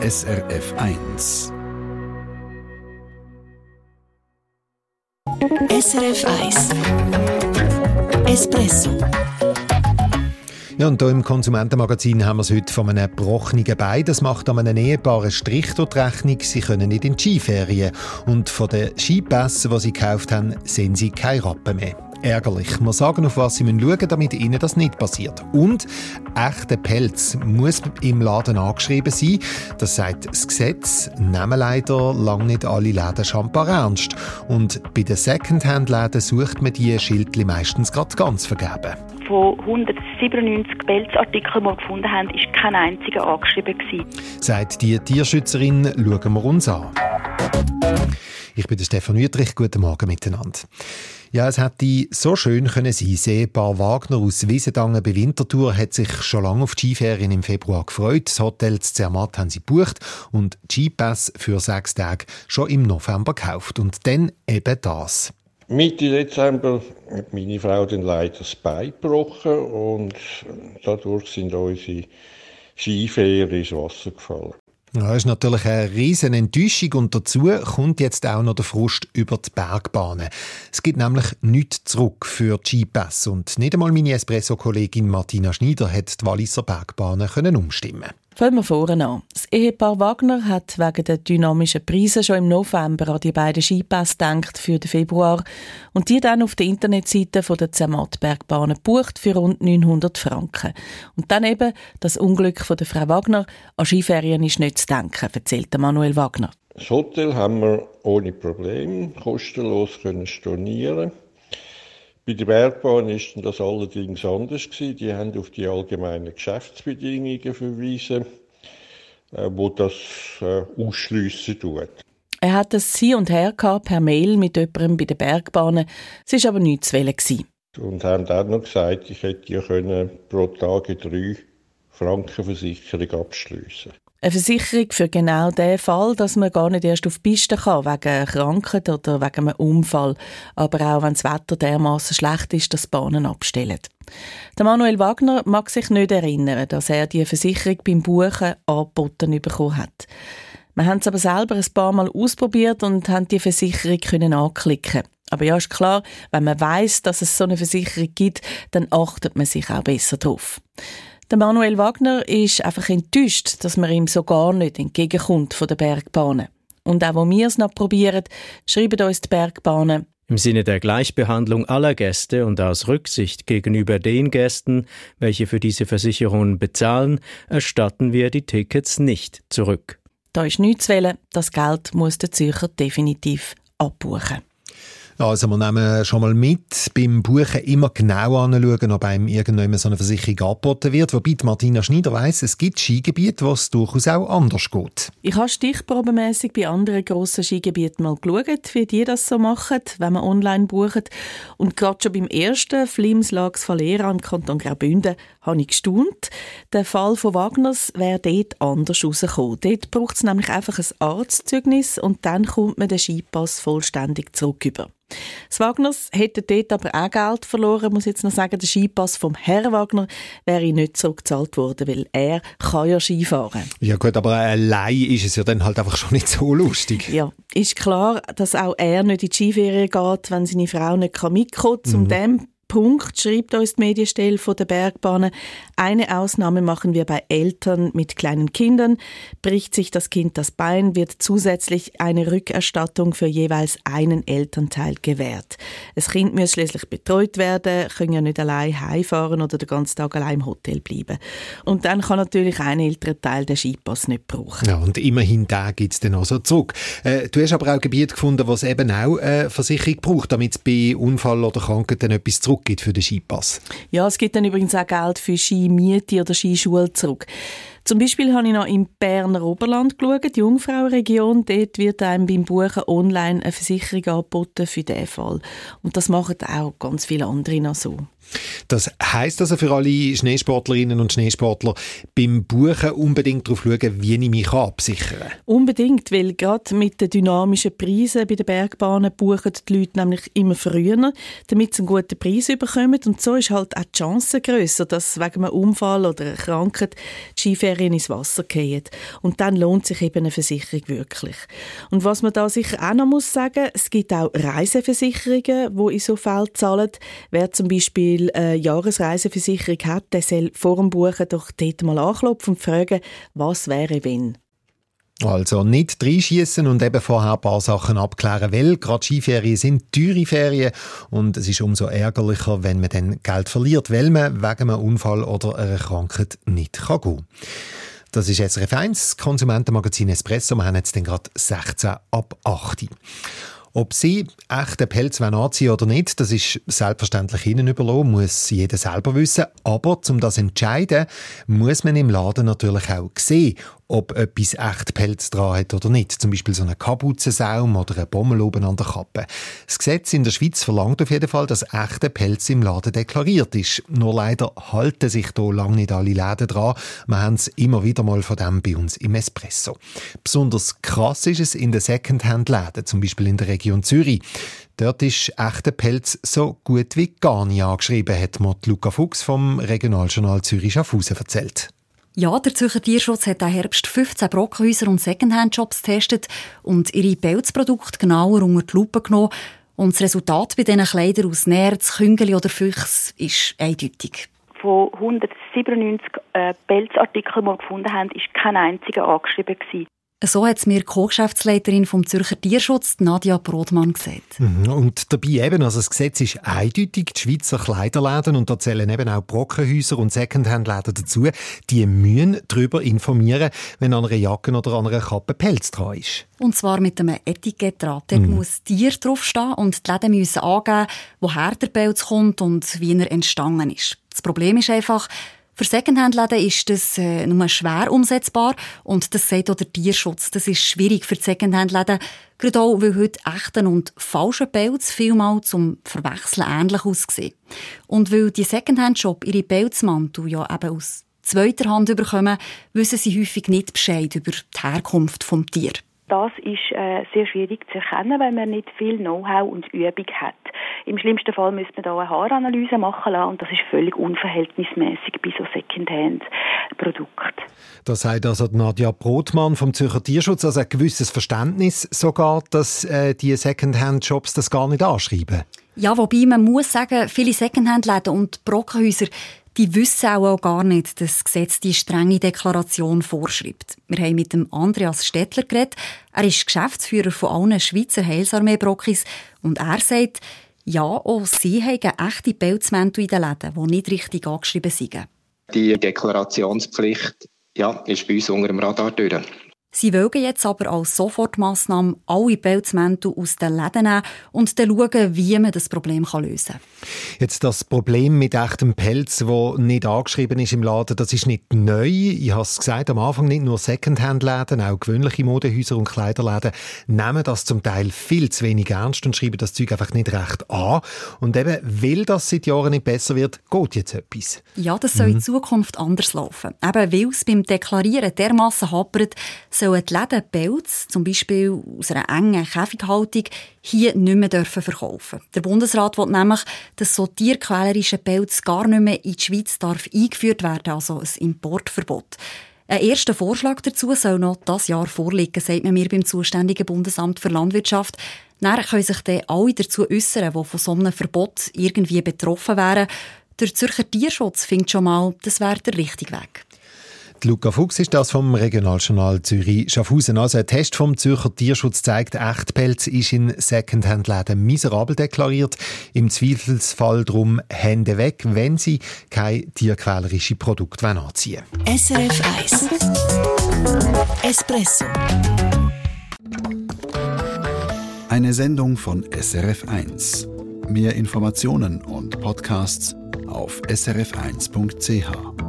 SRF 1. SRF 1 Espresso ja, und hier im Konsumentenmagazin haben wir es heute von einem gebrochenen Bein. Das macht an einem Ehepaar einen Strich durch die Rechnung. Sie können nicht in die Skiferien. Und von den Skipässen, die sie gekauft haben, sehen sie keine Rappen mehr ärgerlich. Wir sagen, auf was Sie schauen müssen, damit Ihnen das nicht passiert. Und echter Pelz muss im Laden angeschrieben sein. Das sagt das Gesetz. Nehmen leider lange nicht alle Läden Champagner ernst. Und bei den Secondhand-Läden sucht man diese Schildchen meistens gerade ganz vergeben. Von 197 Pelzartikeln, die wir gefunden haben, ist kein einziger angeschrieben. Gewesen. Sagt die Tierschützerin, schauen wir uns an. Ich bin Stefan Wüttrich. Guten Morgen miteinander. Ja, es hätte so schön können sein. Seepaar Wagner aus Wiesendangen bei Winterthur hat sich schon lange auf die Skiferien im Februar gefreut. Das Hotel Zermatt haben sie gebucht und Skipass für sechs Tage schon im November gekauft. Und dann eben das. Mitte Dezember hat meine Frau dann leider das Bein gebrochen und dadurch sind unsere Skiferien ins Wasser gefallen. Das ist natürlich eine riesen Enttäuschung und dazu kommt jetzt auch noch der Frust über die Bergbahnen. Es gibt nämlich nichts zurück für die Skipass und nicht einmal meine Espresso-Kollegin Martina Schneider hat die Walliser Bergbahnen können umstimmen Fangen wir vorne an. Das Ehepaar Wagner hat wegen der dynamischen Preise schon im November an die beiden Skipässe gedacht für den Februar und die dann auf der Internetseite von der Zermatt-Bergbahnen gebucht für rund 900 Franken. Und dann eben das Unglück von der Frau Wagner. An Skiferien ist nicht zu denken, erzählt Manuel Wagner. Das Hotel haben wir ohne Probleme kostenlos stornieren bei der Bergbahn ist das allerdings anders gewesen. Die haben auf die allgemeinen Geschäftsbedingungen verwiesen, äh, wo das äh, ausschliessen tut. Er hat es sie und her per Mail mit jemandem bei den Bergbahnen. Es war aber nichts zu wählen. Und haben dann noch gesagt, ich hätte ja können pro Tag drei Frankenversicherung abschließen eine Versicherung für genau den Fall, dass man gar nicht erst auf die Piste kann, wegen Krankheit oder wegen einem Unfall. Aber auch wenn das Wetter dermaßen schlecht ist, dass Bahnen abstellen. Der Manuel Wagner mag sich nicht erinnern, dass er die Versicherung beim Buchen angeboten bekommen hat. Wir haben es aber selber ein paar Mal ausprobiert und haben die Versicherung können anklicken. Aber ja, ist klar, wenn man weiß, dass es so eine Versicherung gibt, dann achtet man sich auch besser drauf. Der Manuel Wagner ist einfach enttäuscht, dass man ihm so gar nicht entgegenkommt von der Bergbahnen. Und auch wo wir es noch probieren, schreiben uns die Bergbahnen, im Sinne der Gleichbehandlung aller Gäste und aus Rücksicht gegenüber den Gästen, welche für diese Versicherungen bezahlen, erstatten wir die Tickets nicht zurück. Da ist nichts zu wählen, das Geld muss der Zürcher definitiv abbuchen. Also wir nehmen schon mal mit, beim Buchen immer genau anschauen, ob einem irgendjemand so eine Versicherung angeboten wird. Wobei Martina Schneider weiss, es gibt Skigebiete, wo es durchaus auch anders geht. Ich habe stichprobenmässig bei anderen grossen Skigebieten mal geschaut, wie die das so machen, wenn man online bucht. Und gerade schon beim ersten Flimslags Valera im Kanton Graubünden habe ich gestaunt. Der Fall von Wagners wäre dort anders rausgekommen. Dort braucht es nämlich einfach ein Arztzeugnis und dann kommt man den Skipass vollständig zurück über. Das Wagners hätte dort aber auch Geld verloren, muss ich jetzt noch sagen. Der Skipass vom Herr Wagner wäre nicht zurückgezahlt worden, weil er kann ja Skifahren. Ja gut, aber allein ist es ja dann halt einfach schon nicht so lustig. Ja, ist klar, dass auch er nicht in die Skiferien geht, wenn seine Frau nicht mitkommen kann. Zum mhm. dem Punkt schreibt uns die Medienstelle von der Bergbahnen. Eine Ausnahme machen wir bei Eltern mit kleinen Kindern. Bricht sich das Kind das Bein, wird zusätzlich eine Rückerstattung für jeweils einen Elternteil gewährt. Das Kind muss schließlich betreut werden, kann ja nicht allein heimfahren oder den ganzen Tag allein im Hotel bleiben. Und dann kann natürlich ein älterer Teil den Skipass nicht brauchen. Ja, und immerhin da gibt es dann auch so zurück. Äh, du hast aber auch Gebiete gefunden, wo es eben auch äh, Versicherung braucht, damit es bei Unfall oder Krankheit dann etwas zurück zurückgibt für den Skipass. Ja, es gibt dann übrigens auch Geld für Skimiete oder Skischule zurück. Zum Beispiel habe ich noch im Berner Oberland geschaut, die Jungfrauregion. Dort wird einem beim Buchen online eine Versicherung angeboten für diesen Fall. Und das machen auch ganz viele andere noch so. Das heißt also für alle Schneesportlerinnen und Schneesportler beim Buchen unbedingt darauf schauen, wie ich mich absichern kann. Unbedingt, weil gerade mit den dynamischen Preisen bei den Bergbahnen buchen die Leute nämlich immer früher, damit sie einen guten Preis bekommen. Und so ist halt auch die Chance grösser, dass wegen einem Unfall oder einer Krankheit die Skiferien ins Wasser fallen. Und dann lohnt sich eben eine Versicherung wirklich. Und was man da sicher auch noch muss sagen, es gibt auch Reiseversicherungen, die in so Fällen zahlen. Wer zum Beispiel eine Jahresreiseversicherung hat, der soll vor dem Buchen doch dort mal anklopfen und fragen, was wäre wenn. Also nicht reinschießen und eben vorher ein paar Sachen abklären, weil gerade Skiferien sind teure Ferien und es ist umso ärgerlicher, wenn man dann Geld verliert, weil man wegen einem Unfall oder einer Krankheit nicht kann gehen. Das ist SRF 1, Konsumentenmagazin Espresso. Wir haben jetzt gerade 16 ab 8. Ob Sie echten Pelz anziehen oder nicht, das ist selbstverständlich Ihnen überlassen, muss jeder selber wissen. Aber um das zu entscheiden, muss man im Laden natürlich auch sehen, ob etwas echt Pelz dran hat oder nicht. Zum Beispiel so eine Kapuzensaum oder ein Bommel oben an der Kappe. Das Gesetz in der Schweiz verlangt auf jeden Fall, dass echter Pelz im Laden deklariert ist. Nur leider halten sich da lange nicht alle Läden dran. Wir haben es immer wieder mal von dem bei uns im Espresso. Besonders krass ist es in den Secondhand-Läden, zum Beispiel in der Region Zürich. Dort ist echter Pelz so gut wie gar nicht angeschrieben, hat mir Luca Fuchs vom Regionaljournal Zürich Schaffhausen erzählt. Ja, der Zürcher Tierschutz hat im Herbst 15 Brockenhäuser und Secondhand-Shops getestet und ihre Pelzprodukte genauer unter die Lupe genommen. Und das Resultat bei diesen Kleidern aus Nerz, Küngeli oder Füchs ist eindeutig. Von 197 äh, Pelzartikeln, die wir gefunden haben, war kein einziger angeschrieben. Gewesen. So hat es mir die Co-Geschäftsleiterin vom Zürcher Tierschutz, Nadia Brodmann, gesagt. Mhm. Und dabei eben, also das Gesetz ist eindeutig, die Schweizer Kleiderläden, und da zählen eben auch Brockenhäuser und Secondhand-Läden dazu, die müssen darüber informieren, wenn an einer Jacke oder an einer Kappe Pelz dran ist. Und zwar mit einem Etikett dran. Dort mhm. muss Tier draufstehen und die Läden müssen angeben, woher der Pelz kommt und wie er entstanden ist. Das Problem ist einfach, für Secondhand-Läden ist das äh, nur schwer umsetzbar und das sagt auch der Tierschutz. Das ist schwierig für Secondhand-Läden, gerade auch, weil heute echten und falschen Pelz vielmal zum Verwechseln ähnlich aussehen. Und weil die Secondhand-Shop ihre Pelzmantel ja eben aus zweiter Hand bekommen, wissen sie häufig nicht Bescheid über die Herkunft des Tieres. Das ist äh, sehr schwierig zu erkennen, weil man nicht viel Know-how und Übung hat. Im schlimmsten Fall müsste man da eine Haaranalyse machen lassen und das ist völlig unverhältnismäßig bei so Secondhand-Produkten. Das sagt also Nadja Brotmann vom Zürcher Tierschutz, also ein gewisses Verständnis sogar, dass äh, die Secondhand-Shops das gar nicht anschreiben. Ja, wobei man muss sagen, viele Secondhand-Läden und Brockenhäuser die wissen auch, gar nicht, dass das Gesetz die strenge Deklaration vorschreibt. Wir haben mit dem Andreas Stettler geredet. Er ist Geschäftsführer von allen Schweizer Heilsarmee-Brockis und er sagt, ja, auch sie haben echte Pelzmäntel in den Läden, die nicht richtig angeschrieben sind. Die Deklarationspflicht ja, ist bei uns unter dem Radar durch. Sie wollen jetzt aber als Sofortmaßnahme alle Pelzmäntel aus den Läden nehmen und dann schauen, wie man das Problem lösen kann. Jetzt das Problem mit echtem Pelz, wo nicht angeschrieben ist im Laden, das ist nicht neu. Ich habe es gesagt, am Anfang nicht nur Secondhand-Läden, auch gewöhnliche Modehäuser und Kleiderläden nehmen das zum Teil viel zu wenig ernst und schreiben das Zeug einfach nicht recht an. Und eben, weil das seit Jahren nicht besser wird, geht jetzt etwas. Ja, das soll mhm. in Zukunft anders laufen. Eben, weil es beim Deklarieren dermassen hapert, sollen die Läden Pelz, zum Beispiel aus einer engen Käfighaltung, hier nicht mehr dürfen verkaufen Der Bundesrat will nämlich, dass so tierquälerische Pelz gar nicht mehr in die Schweiz darf eingeführt werden, also ein Importverbot. Ein erster Vorschlag dazu soll noch das Jahr vorliegen, sagt man mir beim zuständigen Bundesamt für Landwirtschaft. Dann können sich dann alle dazu äußern, die von so einem Verbot irgendwie betroffen wären. Der Zürcher Tierschutz findet schon mal, das wäre der richtige Weg. Luca Fuchs ist das vom Regionaljournal Zürich Schaffhausen. Also ein Test vom Zürcher Tierschutz zeigt, Echtpelz ist in Secondhand-Läden miserabel deklariert. Im Zweifelsfall drum Hände weg, wenn sie kein tierquälerische Produkt anziehen wollen. SRF 1 Espresso Eine Sendung von SRF 1. Mehr Informationen und Podcasts auf srf1.ch.